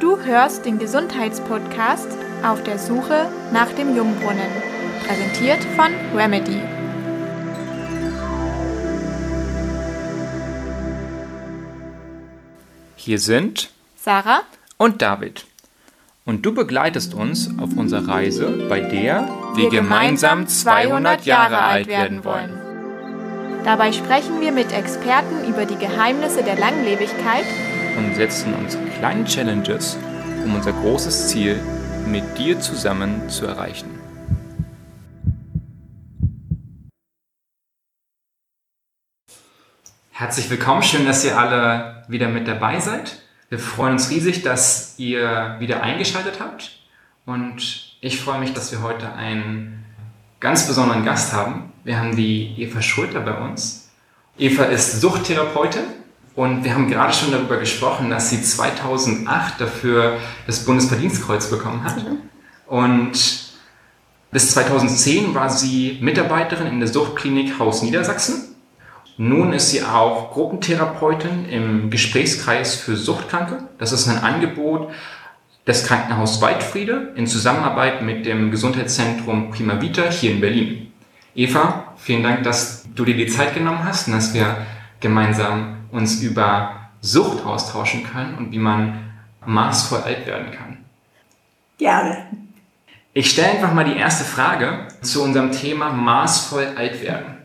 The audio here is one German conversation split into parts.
Du hörst den Gesundheitspodcast auf der Suche nach dem Jungbrunnen, präsentiert von Remedy. Hier sind Sarah und David. Und du begleitest uns auf unserer Reise, bei der wir, gemeinsam 200 Jahre alt werden wollen. Dabei sprechen wir mit Experten über die Geheimnisse der Langlebigkeit Und setzen uns kleine Challenges, um unser großes Ziel mit dir zusammen zu erreichen. Herzlich willkommen, schön, dass ihr alle wieder mit dabei seid. Wir freuen uns riesig, dass ihr wieder eingeschaltet habt. Und ich freue mich, dass wir heute einen ganz besonderen Gast haben. Wir haben die Eva Schulter bei uns. Eva ist Suchttherapeutin und wir haben gerade schon darüber gesprochen, dass sie 2008 dafür das Bundesverdienstkreuz bekommen hat. Und bis 2010 war sie Mitarbeiterin in der Suchtklinik Haus Niedersachsen. Nun ist sie auch Gruppentherapeutin im Gesprächskreis für Suchtkranke. Das ist ein Angebot des Krankenhaus Waldfriede in Zusammenarbeit mit dem Gesundheitszentrum Prima Vita hier in Berlin. Eva, vielen Dank, dass du dir die Zeit genommen hast und dass wir gemeinsam uns über Sucht austauschen können und wie man maßvoll alt werden kann. Gerne. Ich stelle einfach mal die erste Frage zu unserem Thema maßvoll alt werden.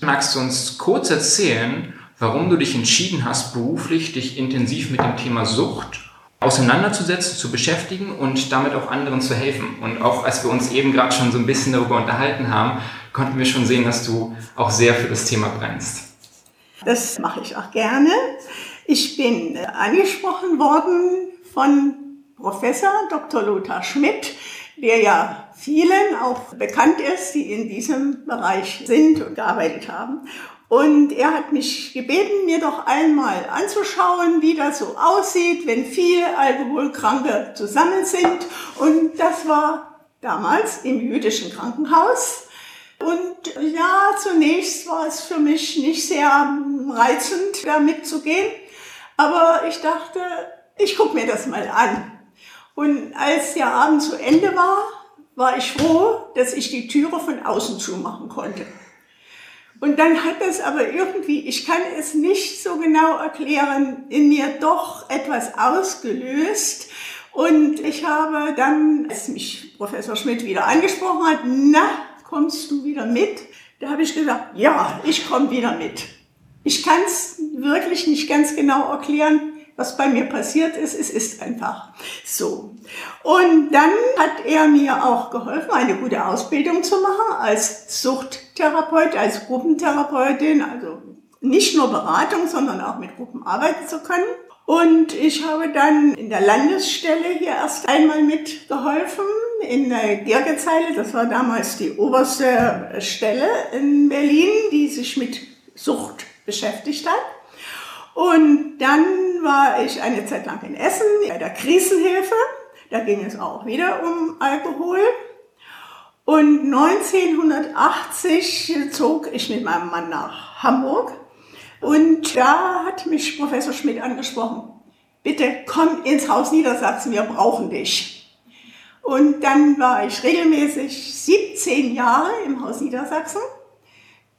Magst du uns kurz erzählen, warum du dich entschieden hast, beruflich dich intensiv mit dem Thema Sucht auseinanderzusetzen, zu beschäftigen und damit auch anderen zu helfen? Und auch als wir uns eben gerade schon so ein bisschen darüber unterhalten haben, konnten wir schon sehen, dass du auch sehr für das Thema brennst. Das mache ich auch gerne. Ich bin äh, angesprochen worden von Professor Dr. Lothar Schmidt, der ja vielen auch bekannt ist, die in diesem Bereich sind und gearbeitet haben. Und er hat mich gebeten, mir doch einmal anzuschauen, wie das so aussieht, wenn viele Alkoholkranke zusammen sind. Und das war damals im jüdischen Krankenhaus. Und ja, zunächst war es für mich nicht sehr reizend, da mitzugehen. Aber ich dachte, ich gucke mir das mal an. Und als der Abend zu Ende war, war ich froh, dass ich die Türe von außen zumachen konnte. Und dann hat es aber irgendwie, ich kann es nicht so genau erklären, in mir doch etwas ausgelöst. Und ich habe dann, als mich Professor Schmidt wieder angesprochen hat, na, kommst du wieder mit? Da habe ich gesagt, ja, ich komme wieder mit. Ich kann es wirklich nicht ganz genau erklären, was bei mir passiert ist. Es ist einfach so. Und dann hat er mir auch geholfen, eine gute Ausbildung zu machen als Suchttherapeut, als Gruppentherapeutin, also nicht nur Beratung, sondern auch mit Gruppen arbeiten zu können. Und ich habe dann in der Landesstelle hier erst einmal mitgeholfen, in der Gergezeile. Das war damals die oberste Stelle in Berlin, die sich mit Sucht beschäftigt hat. Und dann war ich eine Zeit lang in Essen bei der Krisenhilfe. Da ging es auch wieder um Alkohol. Und 1980 zog ich mit meinem Mann nach Hamburg. Und da hat mich Professor Schmidt angesprochen. Bitte komm ins Haus Niedersachsen, wir brauchen dich. Und dann war ich regelmäßig 17 Jahre im Haus Niedersachsen.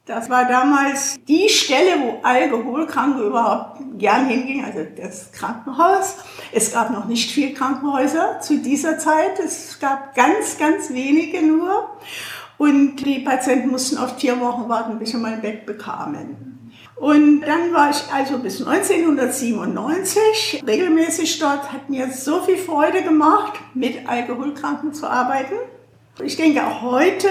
Das war damals die Stelle, wo Alkoholkranke überhaupt gern hingingen, also das Krankenhaus. Es gab noch nicht viel Krankenhäuser zu dieser Zeit. Es gab ganz, ganz wenige nur. Und die Patienten mussten auf vier Wochen warten, bis sie mal ein Bett bekamen. Und dann war ich also bis 1997 regelmäßig dort, hat mir so viel Freude gemacht, mit Alkoholkranken zu arbeiten. Ich denke auch heute,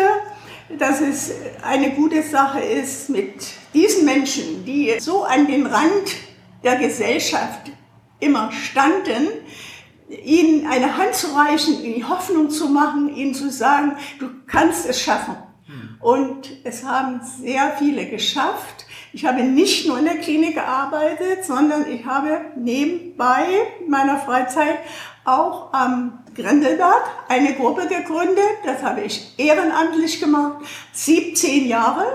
dass es eine gute Sache ist, mit diesen Menschen, die so an den Rand der Gesellschaft immer standen, ihnen eine Hand zu reichen, ihnen Hoffnung zu machen, ihnen zu sagen, du kannst es schaffen. Und es haben sehr viele geschafft. Ich habe nicht nur in der Klinik gearbeitet, sondern ich habe nebenbei meiner Freizeit auch am Grindelberg eine Gruppe gegründet. Das habe ich ehrenamtlich gemacht, 17 Jahre.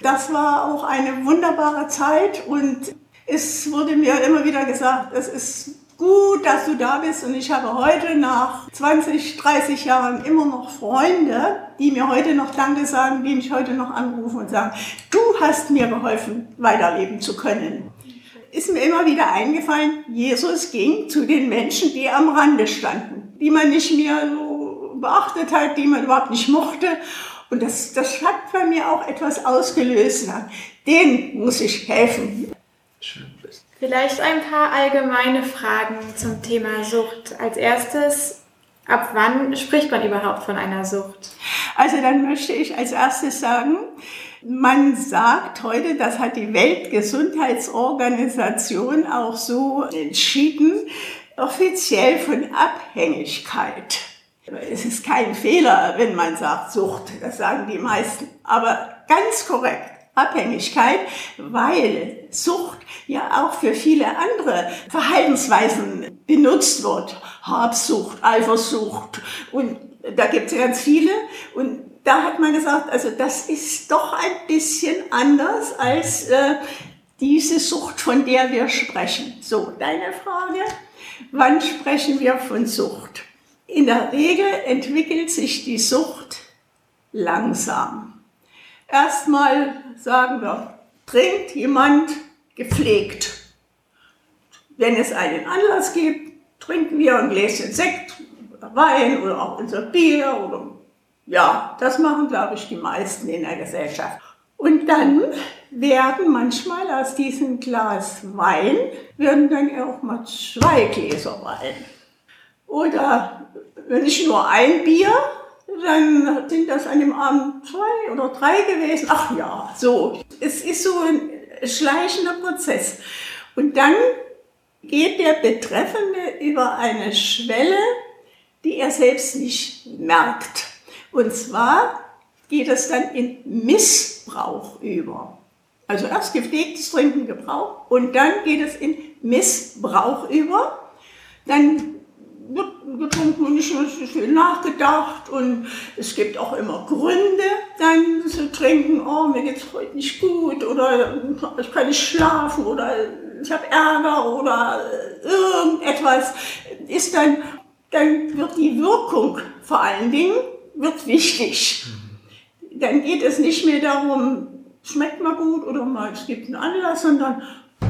Das war auch eine wunderbare Zeit und es wurde mir immer wieder gesagt, es ist gut, dass du da bist und ich habe heute nach 20, 30 Jahren immer noch Freunde, die mir heute noch Danke sagen, die mich heute noch anrufen und sagen, du hast mir geholfen, weiterleben zu können. Ist mir immer wieder eingefallen, Jesus ging zu den Menschen, die am Rande standen, die man nicht mehr so beachtet hat, die man überhaupt nicht mochte. Und das, das hat bei mir auch etwas ausgelöst. Den muss ich helfen. Schön. Vielleicht ein paar allgemeine Fragen zum Thema Sucht. Als erstes, ab wann spricht man überhaupt von einer Sucht? Also dann möchte ich als erstes sagen, man sagt heute, das hat die Weltgesundheitsorganisation auch so entschieden, offiziell von Abhängigkeit. Es ist kein Fehler, wenn man sagt Sucht, das sagen die meisten, aber ganz korrekt. Abhängigkeit, weil Sucht ja auch für viele andere Verhaltensweisen benutzt wird. Habsucht, Eifersucht und da gibt es ganz viele. Und da hat man gesagt, also das ist doch ein bisschen anders als äh, diese Sucht, von der wir sprechen. So, deine Frage, wann sprechen wir von Sucht? In der Regel entwickelt sich die Sucht langsam. Erstmal sagen wir, trinkt jemand gepflegt. Wenn es einen Anlass gibt, trinken wir ein Gläschen Sekt oder Wein oder auch unser Bier oder ja, das machen, glaube ich, die meisten in der Gesellschaft. Und dann werden manchmal aus diesem Glas Wein, werden dann auch mal zwei Gläser Wein. Oder wenn ich nur ein Bier, dann sind das an dem Abend zwei oder drei gewesen. Ach ja, so. Es ist so ein schleichender Prozess. Und dann geht der Betreffende über eine Schwelle, die er selbst nicht merkt. Und zwar geht es dann in Missbrauch über. Also erst gepflegtes Trinken, Gebrauch und dann geht es in Missbrauch über. Dann getrunken und nicht so viel nachgedacht. Und es gibt auch immer Gründe dann zu trinken, oh mir geht's heute nicht gut oder ich kann nicht schlafen oder ich habe Ärger oder irgendetwas. Ist dann, dann wird die Wirkung vor allen Dingen wird wichtig. Dann geht es nicht mehr darum, schmeckt mal gut oder mal es gibt einen Anlass, sondern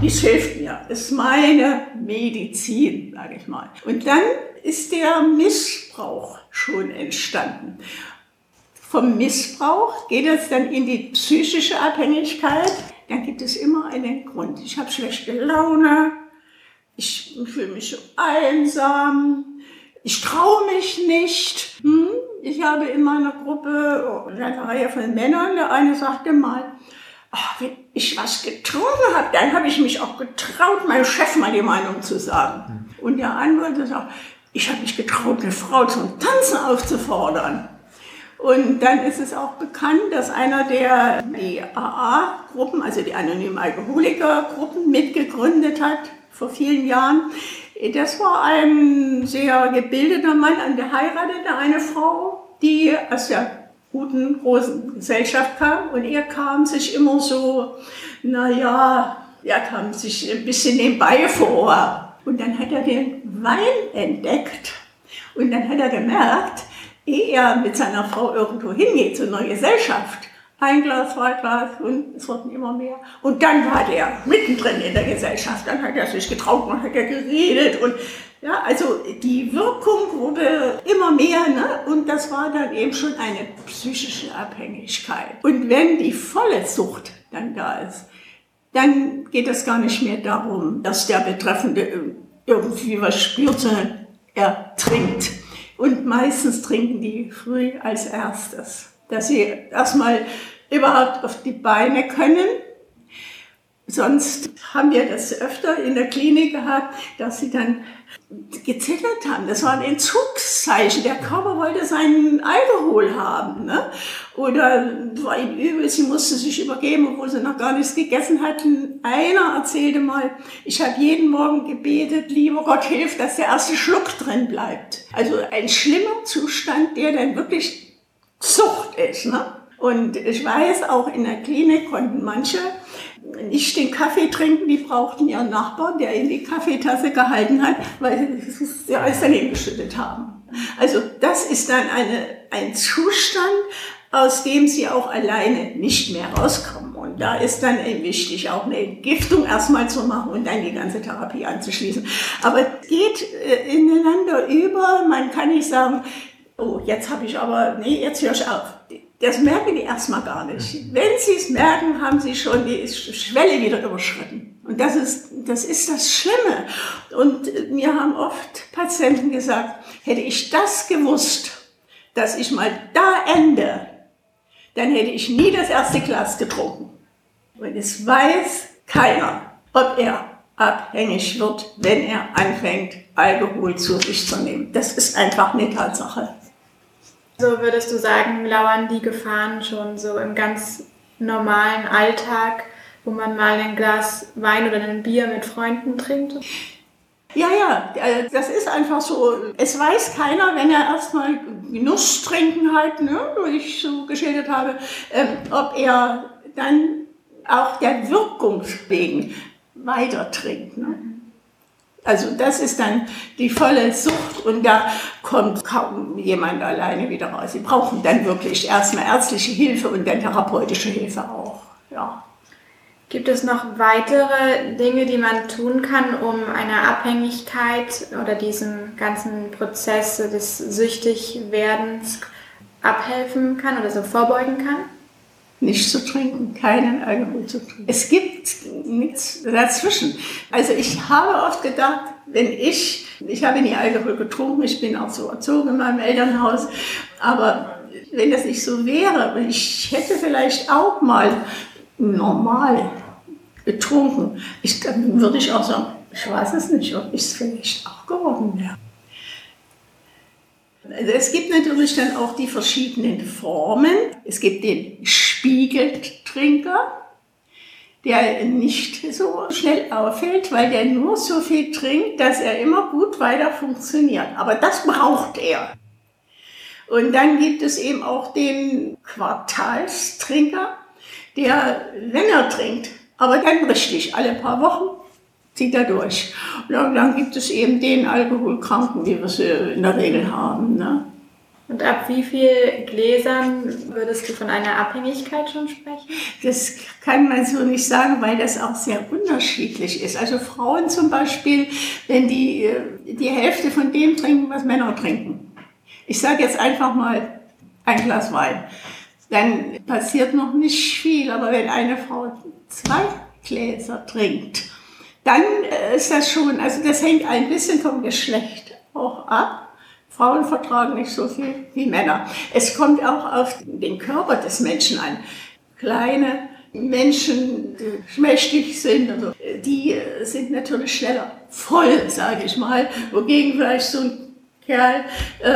dies hilft mir, ist meine Medizin, sage ich mal. Und dann ist der Missbrauch schon entstanden. Vom Missbrauch geht es dann in die psychische Abhängigkeit. Dann gibt es immer einen Grund. Ich habe schlechte Laune, ich fühle mich so einsam, ich traue mich nicht. Hm? Ich habe in meiner Gruppe eine Reihe von Männern, der eine sagte mal, ach, wenn ich was getrunken habe, dann habe ich mich auch getraut, meinem Chef mal die Meinung zu sagen. Mhm. Und der andere sagt, ich habe mich getraut, eine Frau zum Tanzen aufzufordern. Und dann ist es auch bekannt, dass einer der die AA-Gruppen, also die anonymen Alkoholiker-Gruppen, mitgegründet hat vor vielen Jahren. Das war ein sehr gebildeter Mann, an der heiratete eine Frau, die aus der guten großen Gesellschaft kam und er kam sich immer so, naja, er kam sich ein bisschen nebenbei vor. Und dann hat er den Wein entdeckt und dann hat er gemerkt, ehe er mit seiner Frau irgendwo hingeht, zu einer Gesellschaft, ein Glas, zwei Glas und es wurden immer mehr. Und dann war der mittendrin in der Gesellschaft. Dann hat er sich getraut und hat er geredet und ja, also die Wirkung wurde immer mehr ne? und das war dann eben schon eine psychische Abhängigkeit. Und wenn die volle Sucht dann da ist, dann geht es gar nicht mehr darum, dass der Betreffende irgendwie was spürt, sondern er trinkt. Und meistens trinken die früh als erstes, dass sie erstmal überhaupt auf die Beine können Sonst haben wir das öfter in der Klinik gehabt, dass sie dann gezittert haben. Das war ein Entzugszeichen. Der Körper wollte seinen Alkohol haben. Ne? Oder war ihnen übel, sie musste sich übergeben, obwohl sie noch gar nichts gegessen hatten. Einer erzählte mal, ich habe jeden Morgen gebetet, lieber Gott, hilf, dass der erste Schluck drin bleibt. Also ein schlimmer Zustand, der dann wirklich Zucht ist. Ne? Und ich weiß, auch in der Klinik konnten manche nicht den Kaffee trinken, die brauchten ihren Nachbarn, der ihnen die Kaffeetasse gehalten hat, weil sie es alles daneben geschüttet haben. Also das ist dann eine, ein Zustand, aus dem sie auch alleine nicht mehr rauskommen. Und da ist dann wichtig, auch eine Entgiftung erstmal zu machen und dann die ganze Therapie anzuschließen. Aber es geht äh, ineinander über. Man kann nicht sagen, oh, jetzt habe ich aber, nee, jetzt höre ich auf. Das merken die erstmal gar nicht. Wenn sie es merken, haben sie schon die Schwelle wieder überschritten. Und das ist, das ist das Schlimme. Und mir haben oft Patienten gesagt, hätte ich das gewusst, dass ich mal da ende, dann hätte ich nie das erste Glas getrunken. Und es weiß keiner, ob er abhängig wird, wenn er anfängt, Alkohol zu sich zu nehmen. Das ist einfach eine Tatsache. So würdest du sagen, lauern die Gefahren schon so im ganz normalen Alltag, wo man mal ein Glas Wein oder ein Bier mit Freunden trinkt? Ja, ja, äh, das ist einfach so. Es weiß keiner, wenn er erstmal Genuss trinken halt, ne, wie ich so geschildert habe, ähm, ob er dann auch der Wirkung wegen weiter trinkt. Ne? Also das ist dann die volle Sucht und da kommt kaum jemand alleine wieder raus. Sie brauchen dann wirklich erstmal ärztliche Hilfe und dann therapeutische Hilfe auch. Ja. Gibt es noch weitere Dinge, die man tun kann, um einer Abhängigkeit oder diesem ganzen Prozess des Süchtigwerdens abhelfen kann oder so vorbeugen kann? Nicht zu trinken, keinen Alkohol zu trinken. Es gibt nichts dazwischen. Also ich habe oft gedacht, wenn ich, ich habe nie Alkohol getrunken, ich bin auch so erzogen in meinem Elternhaus, aber wenn das nicht so wäre, ich hätte vielleicht auch mal normal getrunken. Ich, dann würde ich auch sagen, ich weiß es nicht, ob ich es vielleicht auch geworden wäre. Also es gibt natürlich dann auch die verschiedenen Formen. Es gibt den Spiegeltrinker, der nicht so schnell auffällt, weil der nur so viel trinkt, dass er immer gut weiter funktioniert. Aber das braucht er. Und dann gibt es eben auch den Quartalstrinker, der länger trinkt, aber dann richtig, alle paar Wochen zieht er durch. Und dann gibt es eben den Alkoholkranken, wie wir sie in der Regel haben. Ne? Und ab wie viel Gläsern würdest du von einer Abhängigkeit schon sprechen? Das kann man so nicht sagen, weil das auch sehr unterschiedlich ist. Also Frauen zum Beispiel, wenn die die Hälfte von dem trinken, was Männer trinken. Ich sage jetzt einfach mal ein Glas Wein dann passiert noch nicht viel. Aber wenn eine Frau zwei Gläser trinkt, dann äh, ist das schon, also das hängt ein bisschen vom Geschlecht auch ab. Frauen vertragen nicht so viel wie Männer. Es kommt auch auf den Körper des Menschen an. Kleine Menschen, die schmächtig sind, also die sind natürlich schneller voll, sage ich mal, wogegen vielleicht so ein Kerl äh,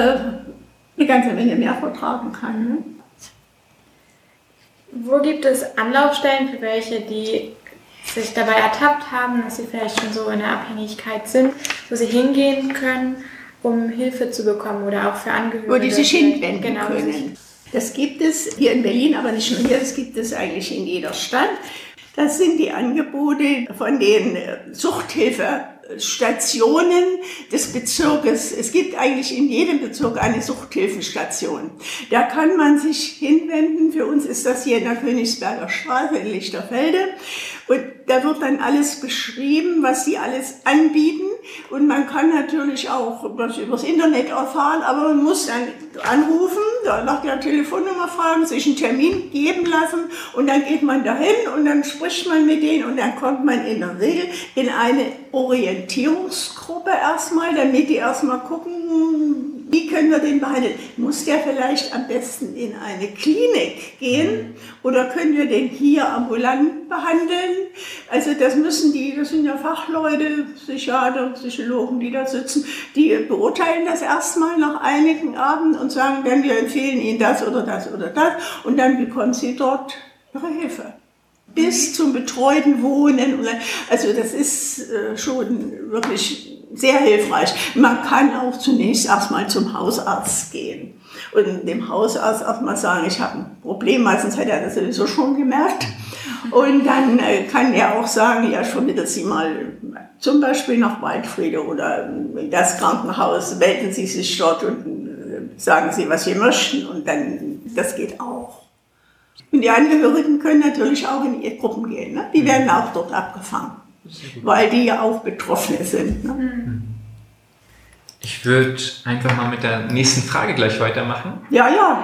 eine ganze Menge mehr vertragen kann. Ne? Wo gibt es Anlaufstellen für welche, die sich dabei ertappt haben, dass sie vielleicht schon so in der Abhängigkeit sind, wo sie hingehen können, um Hilfe zu bekommen oder auch für Angehörige? Wo die sich hinwenden genau, können. Das gibt es hier in Berlin, aber nicht nur hier, das gibt es eigentlich in jeder Stadt. Das sind die Angebote von den Suchthilfe Stationen des Bezirkes. Es gibt eigentlich in jedem Bezirk eine Suchthilfestation. Da kann man sich hinwenden. Für uns ist das hier in der Königsberger Straße in Lichterfelde. Und da wird dann alles beschrieben, was sie alles anbieten. Und man kann natürlich auch was übers Internet erfahren, aber man muss dann anrufen, nach der Telefonnummer fragen, sich einen Termin geben lassen und dann geht man dahin und dann spricht man mit denen und dann kommt man in der Regel in eine Orientierungsgruppe erstmal, damit die erstmal gucken, wie können wir den behandeln? Muss der vielleicht am besten in eine Klinik gehen oder können wir den hier ambulant behandeln? Also das müssen die, das sind ja Fachleute, Psychiater, Psychologen, die da sitzen, die beurteilen das erstmal nach einigen Abenden und sagen dann, wir empfehlen Ihnen das oder das oder das und dann bekommen Sie dort Ihre Hilfe bis zum betreuten Wohnen. Also das ist äh, schon wirklich sehr hilfreich. Man kann auch zunächst erstmal zum Hausarzt gehen und dem Hausarzt erstmal sagen, ich habe ein Problem. Meistens hat er das sowieso schon gemerkt. Und dann äh, kann er auch sagen, ja, vermitteln Sie mal zum Beispiel nach Waldfriede oder das Krankenhaus, melden Sie sich dort und äh, sagen Sie, was Sie möchten. Und dann, das geht auch. Und die Angehörigen können natürlich auch in ihre Gruppen gehen. Ne? Die werden auch dort abgefangen, weil die ja auch Betroffene sind. Ne? Ich würde einfach mal mit der nächsten Frage gleich weitermachen. Ja, ja.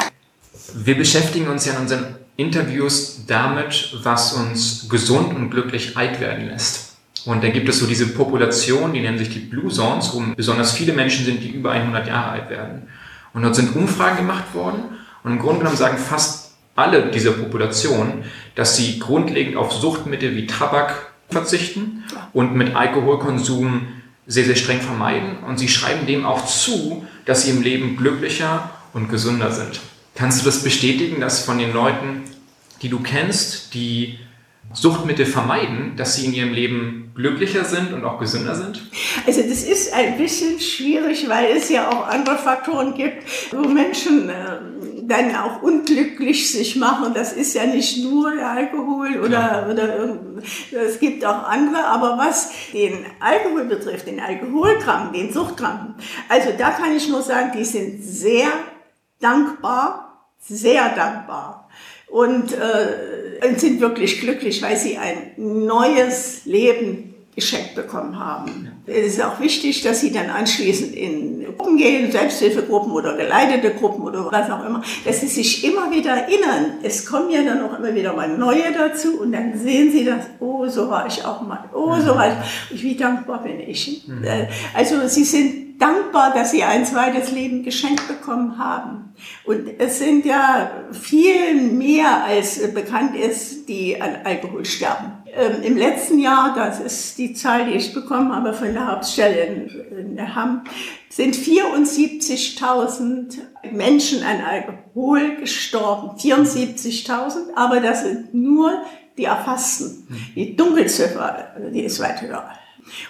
Wir beschäftigen uns ja in unseren Interviews damit, was uns gesund und glücklich alt werden lässt. Und da gibt es so diese Population, die nennen sich die Blue Zones, wo besonders viele Menschen sind, die über 100 Jahre alt werden. Und dort sind Umfragen gemacht worden. Und im Grunde genommen sagen fast alle dieser Population, dass sie grundlegend auf Suchtmittel wie Tabak verzichten und mit Alkoholkonsum sehr, sehr streng vermeiden. Und sie schreiben dem auch zu, dass sie im Leben glücklicher und gesünder sind. Kannst du das bestätigen, dass von den Leuten, die du kennst, die Suchtmittel vermeiden, dass sie in ihrem Leben glücklicher sind und auch gesünder sind? Also das ist ein bisschen schwierig, weil es ja auch andere Faktoren gibt, wo Menschen äh, dann auch unglücklich sich machen. Das ist ja nicht nur Alkohol oder, oder es gibt auch andere. Aber was den Alkohol betrifft, den Alkoholkranken, den Suchtkranken, also da kann ich nur sagen, die sind sehr dankbar, sehr dankbar und äh, sind wirklich glücklich, weil sie ein neues Leben geschenkt bekommen haben. Es ist auch wichtig, dass sie dann anschließend in Gruppen gehen, Selbsthilfegruppen oder geleitete Gruppen oder was auch immer, dass sie sich immer wieder erinnern. Es kommen ja dann auch immer wieder mal neue dazu und dann sehen sie das, oh, so war ich auch mal, oh, so war ich, wie dankbar bin ich. Mhm. Also sie sind dankbar, dass sie ein zweites Leben geschenkt bekommen haben. Und es sind ja viel mehr, als bekannt ist, die an Alkohol sterben. Ähm, Im letzten Jahr, das ist die Zahl, die ich bekommen habe von der Hauptstelle in Hamm, sind 74.000 Menschen an Alkohol gestorben. 74.000, aber das sind nur die Erfassten. Die Dunkelziffer, die ist weit höher.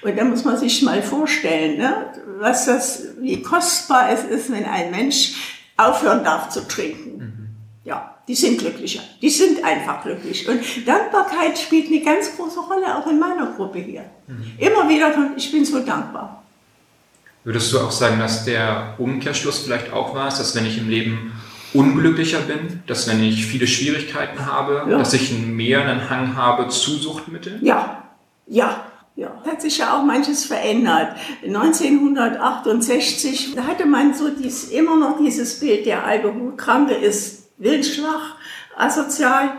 Und da muss man sich mal vorstellen, ne, was das, wie kostbar es ist, wenn ein Mensch aufhören darf zu trinken. Mhm. Ja, die sind glücklicher. Die sind einfach glücklich. Und Dankbarkeit spielt eine ganz große Rolle, auch in meiner Gruppe hier. Mhm. Immer wieder, ich bin so dankbar. Würdest du auch sagen, dass der Umkehrschluss vielleicht auch war, dass wenn ich im Leben unglücklicher bin, dass wenn ich viele Schwierigkeiten habe, ja. dass ich mehr einen Hang habe zu Suchtmitteln? Ja, ja, ja, hat sich ja auch manches verändert. 1968 hatte man so dies, immer noch dieses Bild, der Alkoholkranke ist wildschwach, asozial.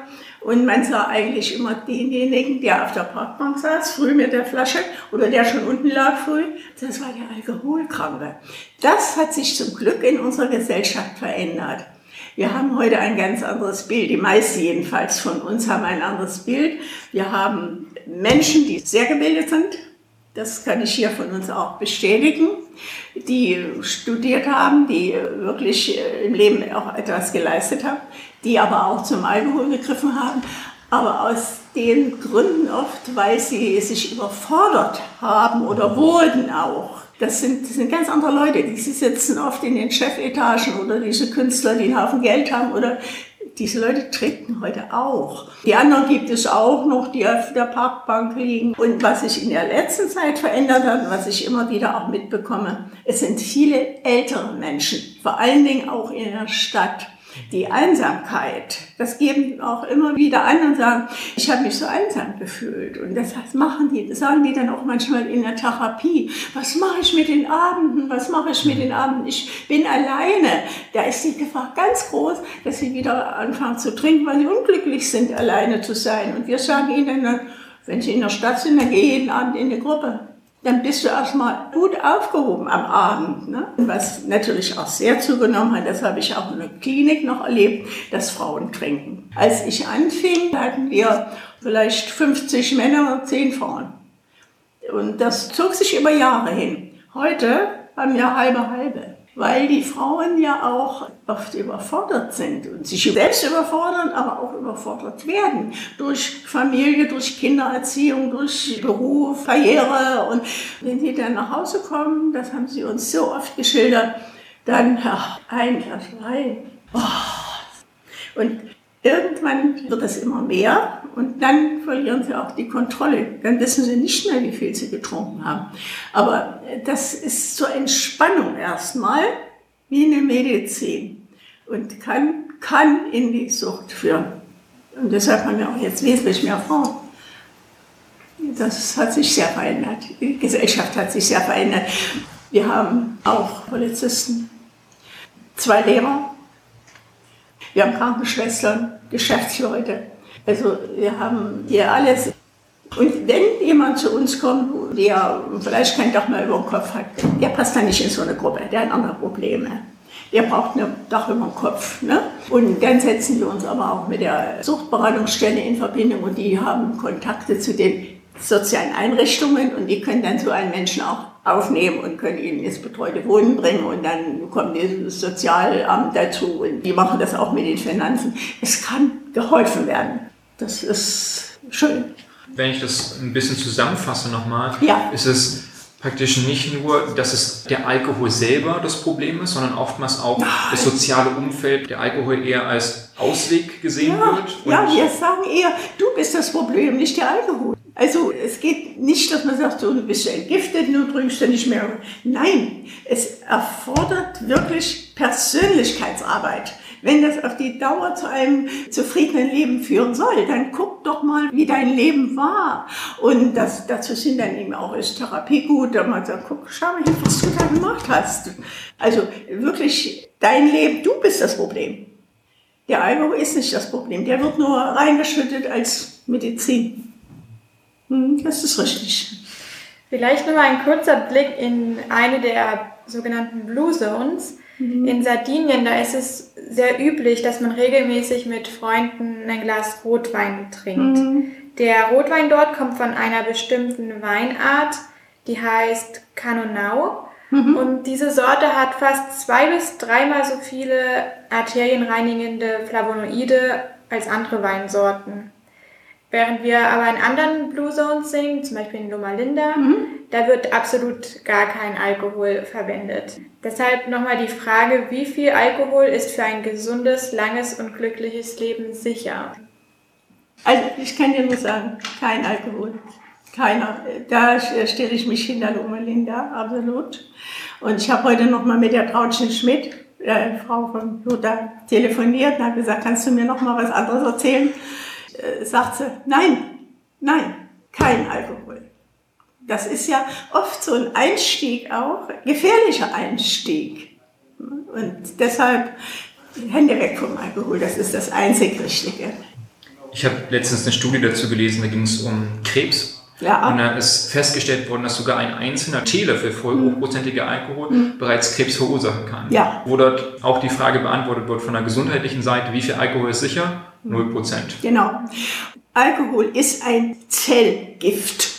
Und man sah eigentlich immer denjenigen, der auf der Parkbank saß, früh mit der Flasche oder der schon unten lag früh, das war der Alkoholkranke. Das hat sich zum Glück in unserer Gesellschaft verändert. Wir haben heute ein ganz anderes Bild. Die meisten jedenfalls von uns haben ein anderes Bild. Wir haben Menschen, die sehr gebildet sind. Das kann ich hier von uns auch bestätigen, die studiert haben, die wirklich im Leben auch etwas geleistet haben, die aber auch zum Alkohol gegriffen haben, aber aus den Gründen oft, weil sie sich überfordert haben oder wurden auch das sind, das sind ganz andere Leute. Die sitzen oft in den Chefetagen oder diese Künstler, die einen Haufen Geld haben oder diese Leute trinken heute auch. Die anderen gibt es auch noch, die auf der Parkbank liegen. Und was sich in der letzten Zeit verändert hat, was ich immer wieder auch mitbekomme, es sind viele ältere Menschen, vor allen Dingen auch in der Stadt die Einsamkeit, das geben auch immer wieder an und sagen, ich habe mich so einsam gefühlt. Und das machen die, das sagen die dann auch manchmal in der Therapie. Was mache ich mit den Abenden? Was mache ich mit den Abenden? Ich bin alleine. Da ist die Gefahr ganz groß, dass sie wieder anfangen zu trinken, weil sie unglücklich sind, alleine zu sein. Und wir sagen ihnen, wenn sie in der Stadt sind, dann geh jeden Abend in eine Gruppe dann bist du erstmal gut aufgehoben am Abend. Ne? Was natürlich auch sehr zugenommen hat, das habe ich auch in der Klinik noch erlebt, dass Frauen trinken. Als ich anfing, hatten wir vielleicht 50 Männer und 10 Frauen. Und das zog sich über Jahre hin. Heute haben wir halbe halbe weil die Frauen ja auch oft überfordert sind und sich selbst überfordern, aber auch überfordert werden durch Familie, durch Kindererziehung, durch Beruf, Karriere. Und wenn sie dann nach Hause kommen, das haben sie uns so oft geschildert, dann ach, ein Glas Wein. Oh. Und Irgendwann wird es immer mehr und dann verlieren sie auch die Kontrolle. Dann wissen sie nicht mehr, wie viel sie getrunken haben. Aber das ist zur Entspannung erstmal wie eine Medizin und kann, kann in die Sucht führen. Und deshalb haben wir auch jetzt wesentlich mehr Frauen. Das hat sich sehr verändert. Die Gesellschaft hat sich sehr verändert. Wir haben auch Polizisten, zwei Lehrer, wir haben Krankenschwestern, Geschäftsleute. Also wir haben hier alles. Und wenn jemand zu uns kommt, der vielleicht kein Dach mehr über dem Kopf hat, der passt dann nicht in so eine Gruppe, der hat andere Probleme. Der braucht ein Dach über dem Kopf. Ne? Und dann setzen wir uns aber auch mit der Suchtberatungsstelle in Verbindung und die haben Kontakte zu den sozialen Einrichtungen und die können dann so einen Menschen auch aufnehmen und können ihn ins betreute Wohnen bringen und dann kommt das Sozialamt dazu und die machen das auch mit den Finanzen. Es kann geholfen werden. Das ist schön. Wenn ich das ein bisschen zusammenfasse nochmal, ja. ist es praktisch nicht nur, dass es der Alkohol selber das Problem ist, sondern oftmals auch Nein. das soziale Umfeld, der Alkohol eher als Ausweg gesehen ja, wird. ja, wir sagen eher, du bist das Problem, nicht der Alkohol. Also es geht nicht, dass man sagt, so, du bist entgiftet, du trinkst ja nicht mehr. Nein, es erfordert wirklich Persönlichkeitsarbeit. Wenn das auf die Dauer zu einem zufriedenen Leben führen soll, dann guck doch mal, wie dein Leben war. Und das, dazu sind dann eben auch ist Therapie gut, da man sagt, guck, schau mal was du da gemacht hast. Also wirklich dein Leben, du bist das Problem. Der Alkohol ist nicht das Problem, der wird nur reingeschüttet als Medizin. Hm, das ist richtig. Vielleicht nur ein kurzer Blick in eine der sogenannten Blue Zones. Mhm. In Sardinien, da ist es sehr üblich, dass man regelmäßig mit Freunden ein Glas Rotwein trinkt. Mhm. Der Rotwein dort kommt von einer bestimmten Weinart, die heißt Canonau. Mhm. Und diese Sorte hat fast zwei bis dreimal so viele arterienreinigende Flavonoide als andere Weinsorten. Während wir aber in anderen Blue Zones singen, zum Beispiel in Loma Linda, mhm. da wird absolut gar kein Alkohol verwendet. Deshalb nochmal die Frage, wie viel Alkohol ist für ein gesundes, langes und glückliches Leben sicher? Also ich kann dir nur sagen, kein Alkohol. Keiner. Da stelle ich mich hinter Loma Linda, absolut. Und ich habe heute nochmal mit der Trautchen Schmidt, der Frau von Lothar, telefoniert und habe gesagt, kannst du mir nochmal was anderes erzählen? Äh, sagt sie, nein, nein, kein Alkohol. Das ist ja oft so ein Einstieg auch, gefährlicher Einstieg. Und deshalb Hände weg vom Alkohol, das ist das einzig Richtige. Ich habe letztens eine Studie dazu gelesen, da ging es um Krebs. Ja. Und da ist festgestellt worden, dass sogar ein einzelner Teelöffel voll mhm. hochprozentiger Alkohol mhm. bereits Krebs verursachen kann. Ja. Wo dort auch die Frage beantwortet wird von der gesundheitlichen Seite, wie viel Alkohol ist sicher? 0%. Genau. Alkohol ist ein Zellgift.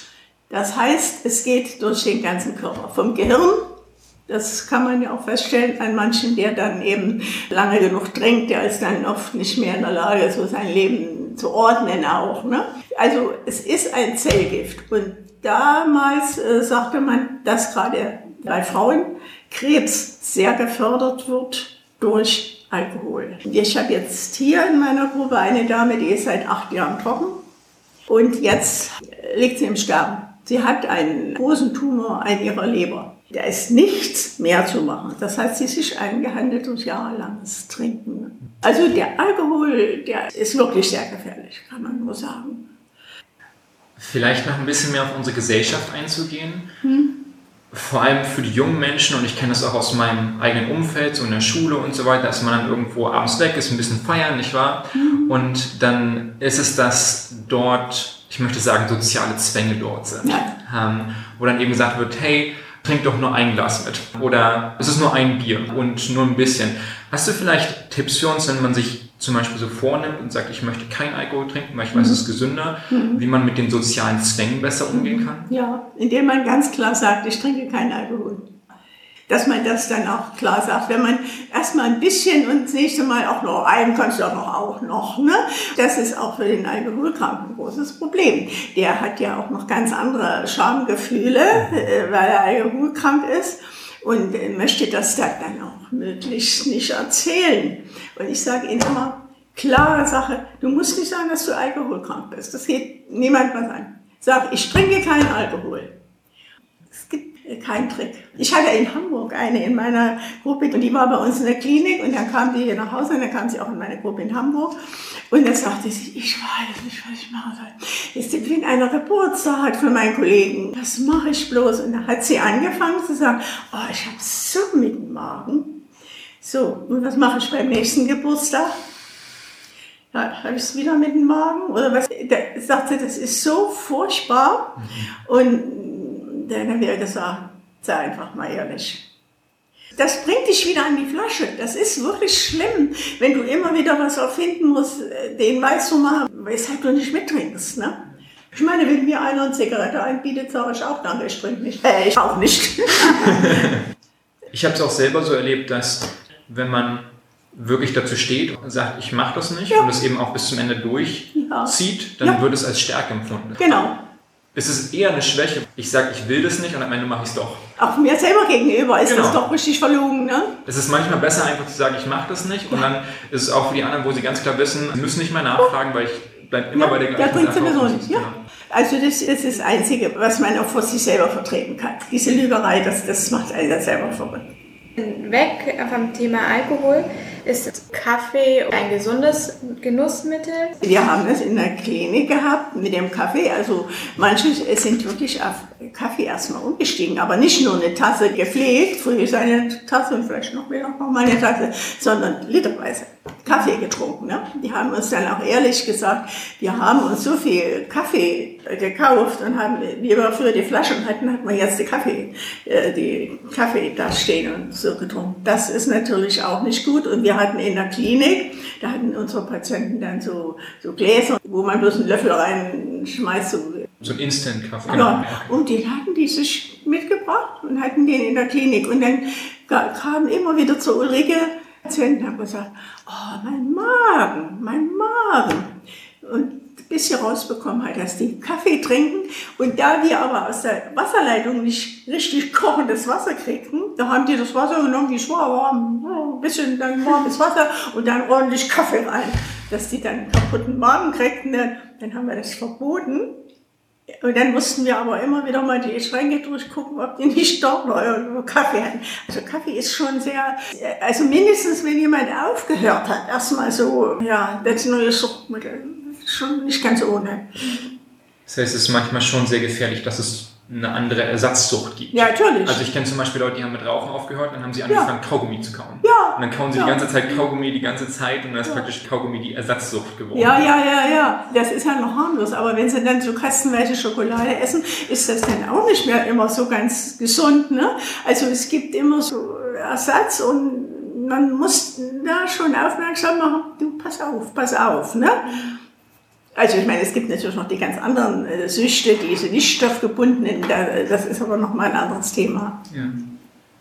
Das heißt, es geht durch den ganzen Körper. Vom Gehirn, das kann man ja auch feststellen an manchen, der dann eben lange genug trinkt, der ist dann oft nicht mehr in der Lage, so sein Leben zu ordnen auch. Ne? Also es ist ein Zellgift. Und damals äh, sagte man, dass gerade bei Frauen Krebs sehr gefördert wird durch Alkohol. Ich habe jetzt hier in meiner Gruppe eine Dame, die ist seit acht Jahren trocken und jetzt liegt sie im Sterben. Sie hat einen großen Tumor an ihrer Leber. Da ist nichts mehr zu machen. Das heißt, sie ist sich eingehandelt durch jahrelanges Trinken. Also der Alkohol, der ist wirklich sehr gefährlich, kann man nur sagen. Vielleicht noch ein bisschen mehr auf unsere Gesellschaft einzugehen. Hm vor allem für die jungen Menschen, und ich kenne das auch aus meinem eigenen Umfeld, so in der Schule und so weiter, dass man dann irgendwo abends weg ist, ein bisschen feiern, nicht wahr? Mhm. Und dann ist es, dass dort, ich möchte sagen, soziale Zwänge dort sind. Ja. Ähm, wo dann eben gesagt wird, hey, trink doch nur ein Glas mit. Oder es ist nur ein Bier und nur ein bisschen. Hast du vielleicht Tipps für uns, wenn man sich zum Beispiel so vornimmt und sagt, ich möchte keinen Alkohol trinken, weil ich weiß, es ist gesünder, mhm. wie man mit den sozialen Zwängen besser umgehen kann? Ja, indem man ganz klar sagt, ich trinke keinen Alkohol. Dass man das dann auch klar sagt. Wenn man erstmal ein bisschen und das nächste Mal auch noch einen kannst du auch noch, auch noch, ne? Das ist auch für den Alkoholkranken ein großes Problem. Der hat ja auch noch ganz andere Schamgefühle, äh, weil er alkoholkrank ist und möchte das dann auch möglichst nicht erzählen. Und ich sage ihnen immer, Klare Sache. Du musst nicht sagen, dass du alkoholkrank bist. Das geht niemand was an. Sag, ich trinke keinen Alkohol. Keinen Trick. Ich hatte in Hamburg eine in meiner Gruppe und die war bei uns in der Klinik und dann kam die hier nach Hause und dann kam sie auch in meine Gruppe in Hamburg und dann sagte sie, ich weiß nicht, was ich machen soll. Jetzt bin einer Geburtstag von meinen Kollegen. Was mache ich bloß? Und dann hat sie angefangen zu sagen, oh, ich habe so mit dem Magen. So, und was mache ich beim nächsten Geburtstag? Ja, habe ich es wieder mit dem Magen? Oder was? Der sagte, das ist so furchtbar. Mhm. Und dann habe ich gesagt, sei einfach mal ehrlich. Das bringt dich wieder an die Flasche. Das ist wirklich schlimm, wenn du immer wieder was erfinden musst, äh, den weißt du mal, weshalb du nicht mittrinkst. Ne? Ich meine, wenn mir einer eine Zigarette einbietet, sage ich auch, danke, ich trinke nicht. Äh, ich auch nicht. ich habe es auch selber so erlebt, dass wenn man wirklich dazu steht und sagt, ich mache das nicht ja. und es eben auch bis zum Ende durchzieht, ja. dann ja. wird es als Stärke empfunden. Genau. Es ist eher eine Schwäche. Ich sage, ich will das nicht und am Ende mache ich es doch. Auch mir selber gegenüber ist genau. das doch richtig verlogen. Ne? Es ist manchmal besser, einfach zu sagen, ich mache das nicht. Und dann ist es auch für die anderen, wo sie ganz klar wissen, sie müssen nicht mehr nachfragen, weil ich bleibe immer ja, bei der gleichen Sache. sowieso nicht. Ja. Genau. Also das ist das Einzige, was man auch vor sich selber vertreten kann. Diese Lügerei, das, das macht einen selber verrückt. Weg vom Thema Alkohol ist Kaffee ein gesundes Genussmittel? Wir haben es in der Klinik gehabt mit dem Kaffee. Also manche sind wirklich auf Kaffee erstmal umgestiegen, aber nicht nur eine Tasse gepflegt, früher ist eine Tasse und vielleicht noch mehr noch mal eine Tasse, sondern literweise Kaffee getrunken. Ne? Die haben uns dann auch ehrlich gesagt, wir haben uns so viel Kaffee gekauft und haben, wie wir früher die Flaschen hatten, hatten wir jetzt die Kaffee, äh, die Kaffee da stehen und so getrunken. Das ist natürlich auch nicht gut und wir hatten in der Klinik, da hatten unsere Patienten dann so, so Gläser, wo man bloß einen Löffel reinschmeißt. So, so ein Instant-Kaffee. Ja, und den hatten die sich mitgebracht und hatten den in der Klinik. Und dann kamen immer wieder zu Ulrike Patienten, haben gesagt, oh, mein Magen, mein Magen. Und bis sie rausbekommen hat, dass die Kaffee trinken. Und da wir aber aus der Wasserleitung nicht richtig kochendes Wasser kriegten, da haben die das Wasser genommen, wie es war, warm, ein bisschen dann warmes Wasser und dann ordentlich Kaffee rein. Dass die dann kaputten Magen kriegten, dann haben wir das verboten. Und dann mussten wir aber immer wieder mal die Schränke durchgucken, ob die nicht doch noch irgendwo Kaffee hatten. Also Kaffee ist schon sehr, also mindestens wenn jemand aufgehört hat, erstmal so, ja, das neue Suchtmittel schon nicht ganz ohne. Das heißt, es ist manchmal schon sehr gefährlich, dass es eine andere Ersatzsucht gibt. Ja, natürlich. Also ich kenne zum Beispiel Leute, die haben mit Rauchen aufgehört, dann haben sie angefangen, ja. Kaugummi zu kauen. Ja. Und dann kauen sie ja. die ganze Zeit Kaugummi die ganze Zeit und dann ist ja. praktisch Kaugummi die Ersatzsucht geworden. Ja, ja, ja, ja. Das ist ja noch harmlos. Aber wenn sie dann so kastenweise Schokolade essen, ist das dann auch nicht mehr immer so ganz gesund. Ne? Also es gibt immer so Ersatz und man muss da schon aufmerksam machen, du pass auf, pass auf. Ne? Also ich meine, es gibt natürlich noch die ganz anderen äh, Süchte, diese nicht stoffgebundenen, das ist aber nochmal ein anderes Thema. Ja.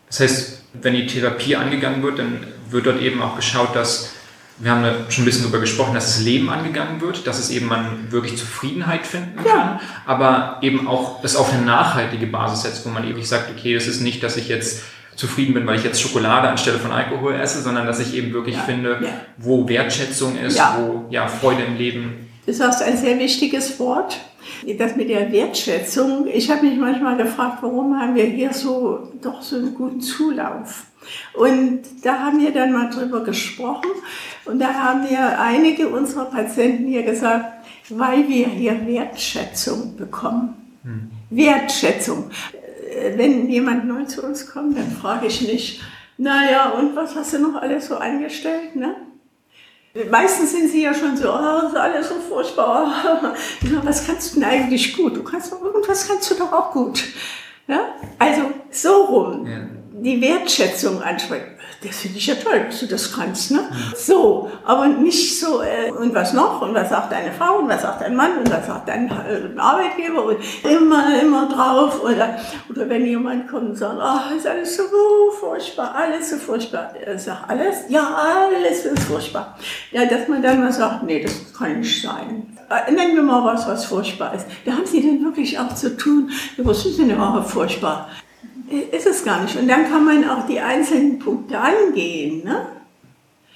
Das heißt, wenn die Therapie angegangen wird, dann wird dort eben auch geschaut, dass, wir haben da schon ein bisschen darüber gesprochen, dass das Leben angegangen wird, dass es eben man wirklich Zufriedenheit finden kann, ja. aber eben auch das auf eine nachhaltige Basis setzt, wo man eben sagt, okay, das ist nicht, dass ich jetzt zufrieden bin, weil ich jetzt Schokolade anstelle von Alkohol esse, sondern dass ich eben wirklich ja. finde, ja. wo Wertschätzung ist, wo ja Freude im Leben Du sagst ein sehr wichtiges Wort, das mit der Wertschätzung. Ich habe mich manchmal gefragt, warum haben wir hier so doch so einen guten Zulauf? Und da haben wir dann mal drüber gesprochen und da haben wir einige unserer Patienten hier gesagt, weil wir hier Wertschätzung bekommen. Hm. Wertschätzung. Wenn jemand neu zu uns kommt, dann frage ich nicht, naja, und was hast du noch alles so angestellt? Ne? Meistens sind sie ja schon so, oh, das ist alles so furchtbar. Ja, was kannst du denn eigentlich gut? Du kannst irgendwas kannst du doch auch gut. Ja? Also so rum. Ja. Die Wertschätzung ansprechen das finde ich ja toll, dass du das kannst. Ne? So, aber nicht so, äh, und was noch? Und was sagt deine Frau? Und was sagt dein Mann? Und was sagt dein äh, Arbeitgeber? Und immer, immer drauf. Oder, oder wenn jemand kommt und sagt, oh, ist alles so furchtbar, alles so furchtbar. Er sagt, alles? Ja, alles ist furchtbar. Ja, dass man dann mal sagt, nee, das kann nicht sein. Äh, nennen wir mal was, was furchtbar ist. Da haben sie denn wirklich auch zu tun, was ist denn überhaupt furchtbar? Ist es gar nicht. Und dann kann man auch die einzelnen Punkte angehen. Ne?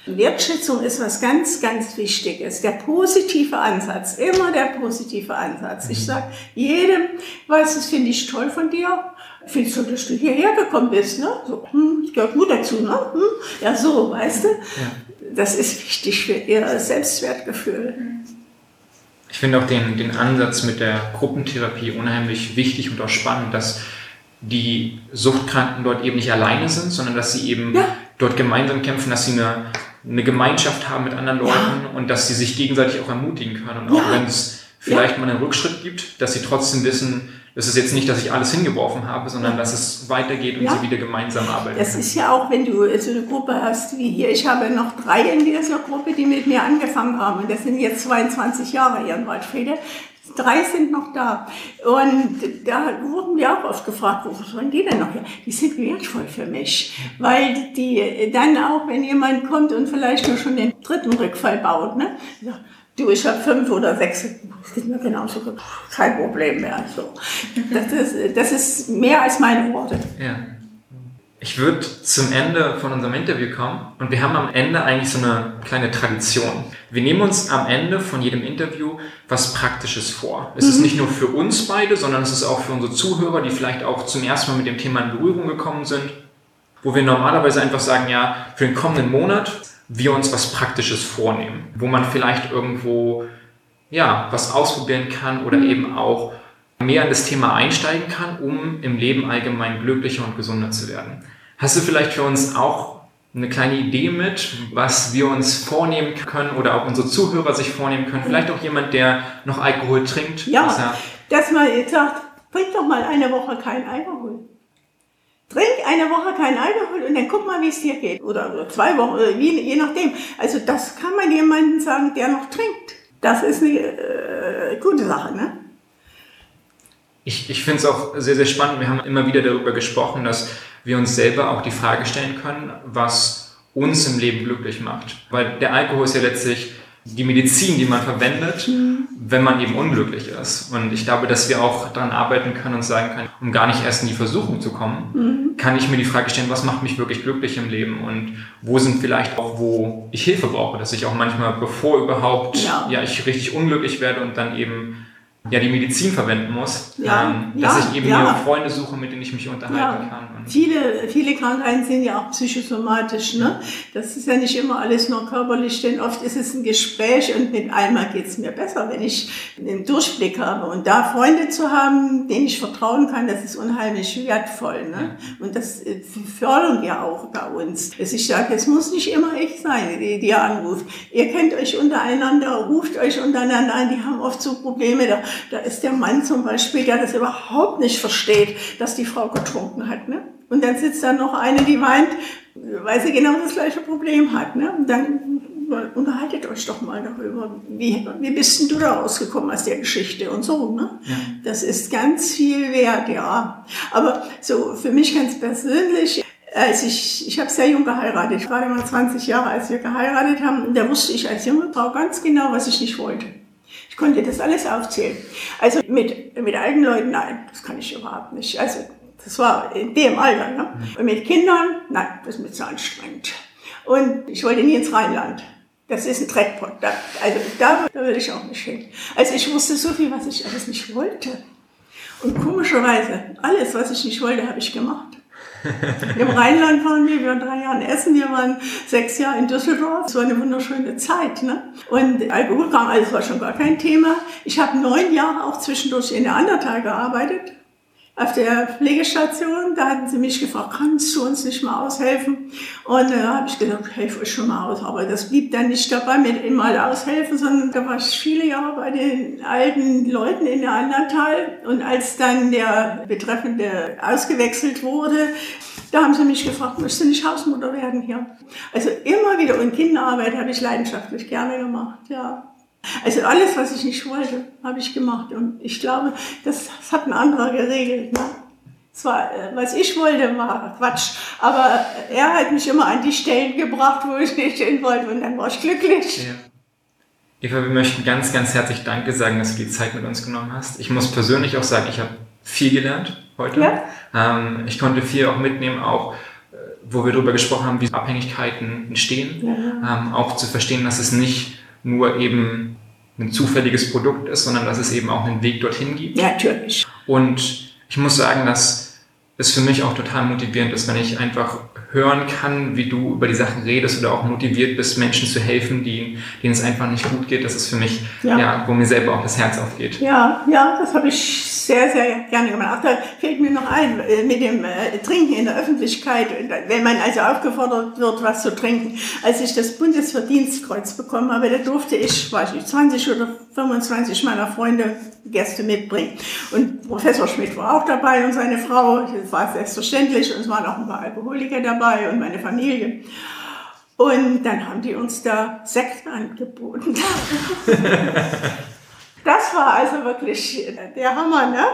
Wertschätzung ist was ganz, ganz Wichtiges. Der positive Ansatz, immer der positive Ansatz. Ich sage jedem, was das finde ich toll von dir. Findest du, dass du hierher gekommen bist? Ne? So, hm, gehört gut dazu, ne? Hm? Ja, so, weißt du? Ja. Das ist wichtig für ihr Selbstwertgefühl. Ich finde auch den, den Ansatz mit der Gruppentherapie unheimlich wichtig und auch spannend, dass die Suchtkranken dort eben nicht alleine sind, sondern dass sie eben ja. dort gemeinsam kämpfen, dass sie eine eine Gemeinschaft haben mit anderen Leuten ja. und dass sie sich gegenseitig auch ermutigen können. Und auch ja. wenn es vielleicht mal einen Rückschritt gibt, dass sie trotzdem wissen, es ist jetzt nicht, dass ich alles hingeworfen habe, sondern dass es weitergeht und sie wieder gemeinsam arbeiten. Das ist ja auch, wenn du so eine Gruppe hast wie hier. Ich habe noch drei in dieser Gruppe, die mit mir angefangen haben. Und das sind jetzt 22 Jahre hier in Waldfriede. Drei sind noch da. Und da wurden wir auch oft gefragt, wo sollen die denn noch her? Die sind wertvoll für mich. Weil die dann auch, wenn jemand kommt und vielleicht nur schon den dritten Rückfall baut, ne? Du, ich habe fünf oder sechs, das ist mir genauso, kein Problem mehr. So. Das, ist, das ist mehr als meine Worte. Ja. Ich würde zum Ende von unserem Interview kommen und wir haben am Ende eigentlich so eine kleine Tradition. Wir nehmen uns am Ende von jedem Interview was Praktisches vor. Es mhm. ist nicht nur für uns beide, sondern es ist auch für unsere Zuhörer, die vielleicht auch zum ersten Mal mit dem Thema in Berührung gekommen sind, wo wir normalerweise einfach sagen, ja, für den kommenden Monat wir uns was Praktisches vornehmen, wo man vielleicht irgendwo ja, was ausprobieren kann oder mhm. eben auch mehr in das Thema einsteigen kann, um im Leben allgemein glücklicher und gesunder zu werden. Hast du vielleicht für uns auch eine kleine Idee mit, was wir uns vornehmen können oder auch unsere Zuhörer sich vornehmen können? Vielleicht auch jemand, der noch Alkohol trinkt? Ja, dass man jetzt sagt, trink doch mal eine Woche kein Alkohol. Trink eine Woche kein Alkohol und dann guck mal, wie es dir geht. Oder, oder zwei Wochen, oder je, je nachdem. Also das kann man jemandem sagen, der noch trinkt. Das ist eine äh, gute Sache, ne? Ich, ich finde es auch sehr, sehr spannend. Wir haben immer wieder darüber gesprochen, dass wir uns selber auch die Frage stellen können, was uns im Leben glücklich macht. Weil der Alkohol ist ja letztlich die Medizin, die man verwendet, mhm. wenn man eben unglücklich ist. Und ich glaube, dass wir auch daran arbeiten können und sagen können, um gar nicht erst in die Versuchung zu kommen, mhm. kann ich mir die Frage stellen, was macht mich wirklich glücklich im Leben und wo sind vielleicht auch, wo ich Hilfe brauche, dass ich auch manchmal, bevor überhaupt, ja, ja ich richtig unglücklich werde und dann eben ja, die Medizin verwenden muss, ja, ähm, dass ja, ich eben ja. Freunde suche, mit denen ich mich unterhalten kann. Und viele, viele Krankheiten sind ja auch psychosomatisch. Ne? Das ist ja nicht immer alles nur körperlich, denn oft ist es ein Gespräch und mit einmal geht es mir besser, wenn ich den Durchblick habe. Und da Freunde zu haben, denen ich vertrauen kann, das ist unheimlich wertvoll. Ne? Und das äh, fördern wir auch bei uns. Dass ich sage, es muss nicht immer ich sein, die, die anruft. Ihr kennt euch untereinander, ruft euch untereinander an, die haben oft so Probleme da da ist der Mann zum Beispiel, der das überhaupt nicht versteht, dass die Frau getrunken hat. Ne? Und dann sitzt da noch eine, die weint, weil sie genau das gleiche Problem hat. Ne? Und dann unterhaltet euch doch mal darüber, wie, wie bist denn du da rausgekommen aus der Geschichte und so. Ne? Ja. Das ist ganz viel wert, ja. Aber so für mich ganz persönlich, als ich, ich habe sehr jung geheiratet, ich war immer 20 Jahre, als wir geheiratet haben, da wusste ich als junge Frau ganz genau, was ich nicht wollte konnte das alles aufzählen. Also mit, mit alten Leuten, nein, das kann ich überhaupt nicht. Also das war in dem Alter. Ne? Und mit Kindern, nein, das ist mir zu anstrengend. Und ich wollte nie ins Rheinland. Das ist ein Dreckpot. Da, also da, da will ich auch nicht hin. Also ich wusste so viel, was ich alles nicht wollte. Und komischerweise, alles, was ich nicht wollte, habe ich gemacht. Im Rheinland waren wir, wir waren drei Jahre in Essen, wir waren sechs Jahre in Düsseldorf. Es war eine wunderschöne Zeit. Ne? Und Alkoholkram, alles war schon gar kein Thema. Ich habe neun Jahre auch zwischendurch in der Andertal gearbeitet auf der Pflegestation, da hatten sie mich gefragt, kannst du uns nicht mal aushelfen? Und da äh, habe ich gesagt, ich helfe euch schon mal aus. Aber das blieb dann nicht dabei mit immer aushelfen, sondern da war ich viele Jahre bei den alten Leuten in der Andertal. Und als dann der Betreffende ausgewechselt wurde, da haben sie mich gefragt, möchtest du nicht Hausmutter werden hier? Also immer wieder. Und Kinderarbeit habe ich leidenschaftlich gerne gemacht, ja. Also alles, was ich nicht wollte, habe ich gemacht. Und ich glaube, das, das hat ein anderer geregelt. Ne? Zwar, äh, was ich wollte, war Quatsch, aber er hat mich immer an die Stellen gebracht, wo ich nicht hin wollte und dann war ich glücklich. Ja. Eva, wir möchten ganz, ganz herzlich Danke sagen, dass du die Zeit mit uns genommen hast. Ich muss persönlich auch sagen, ich habe viel gelernt heute. Ja? Ähm, ich konnte viel auch mitnehmen, auch wo wir darüber gesprochen haben, wie Abhängigkeiten entstehen. Ja. Ähm, auch zu verstehen, dass es nicht nur eben ein zufälliges Produkt ist, sondern dass es eben auch einen Weg dorthin gibt. Ja, natürlich. Und ich muss sagen, dass es für mich auch total motivierend ist, wenn ich einfach hören kann, wie du über die Sachen redest oder auch motiviert bist, Menschen zu helfen, die, denen es einfach nicht gut geht. Das ist für mich, ja, ja wo mir selber auch das Herz aufgeht. Ja, ja, das habe ich sehr, sehr gerne gemacht. Da fällt mir noch ein, äh, mit dem äh, Trinken in der Öffentlichkeit, wenn man also aufgefordert wird, was zu trinken. Als ich das Bundesverdienstkreuz bekommen habe, da durfte ich, weiß ich, 20 oder 25 meiner Freunde Gäste mitbringen. Und Professor Schmidt war auch dabei und seine Frau, das war selbstverständlich, und es waren auch ein paar Alkoholiker dabei und meine Familie. Und dann haben die uns da Sekt angeboten. das war also wirklich der Hammer, ne?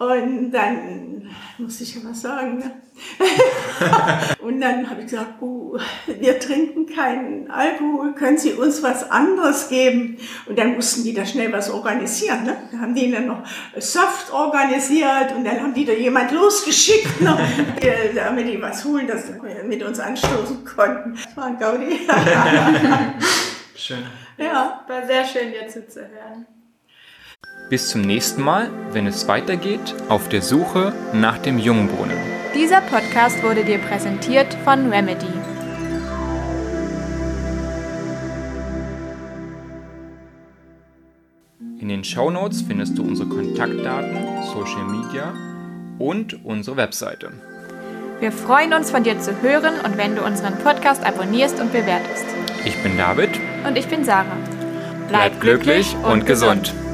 Und dann muss ich ja was sagen. Ne? und dann habe ich gesagt, oh, wir trinken keinen Alkohol, können Sie uns was anderes geben? Und dann mussten die da schnell was organisieren. Ne? Da haben die dann noch Saft organisiert und dann haben die da jemand losgeschickt, noch, damit die was holen, dass wir mit uns anstoßen konnten. Das war ein Gaudi. schön. Ja. War sehr schön, dir zuzuhören. Bis zum nächsten Mal, wenn es weitergeht auf der Suche nach dem Jungbrunnen. Dieser Podcast wurde dir präsentiert von Remedy. In den Show Notes findest du unsere Kontaktdaten, Social Media und unsere Webseite. Wir freuen uns von dir zu hören und wenn du unseren Podcast abonnierst und bewertest. Ich bin David. Und ich bin Sarah. Bleib, Bleib glücklich und gesund. gesund.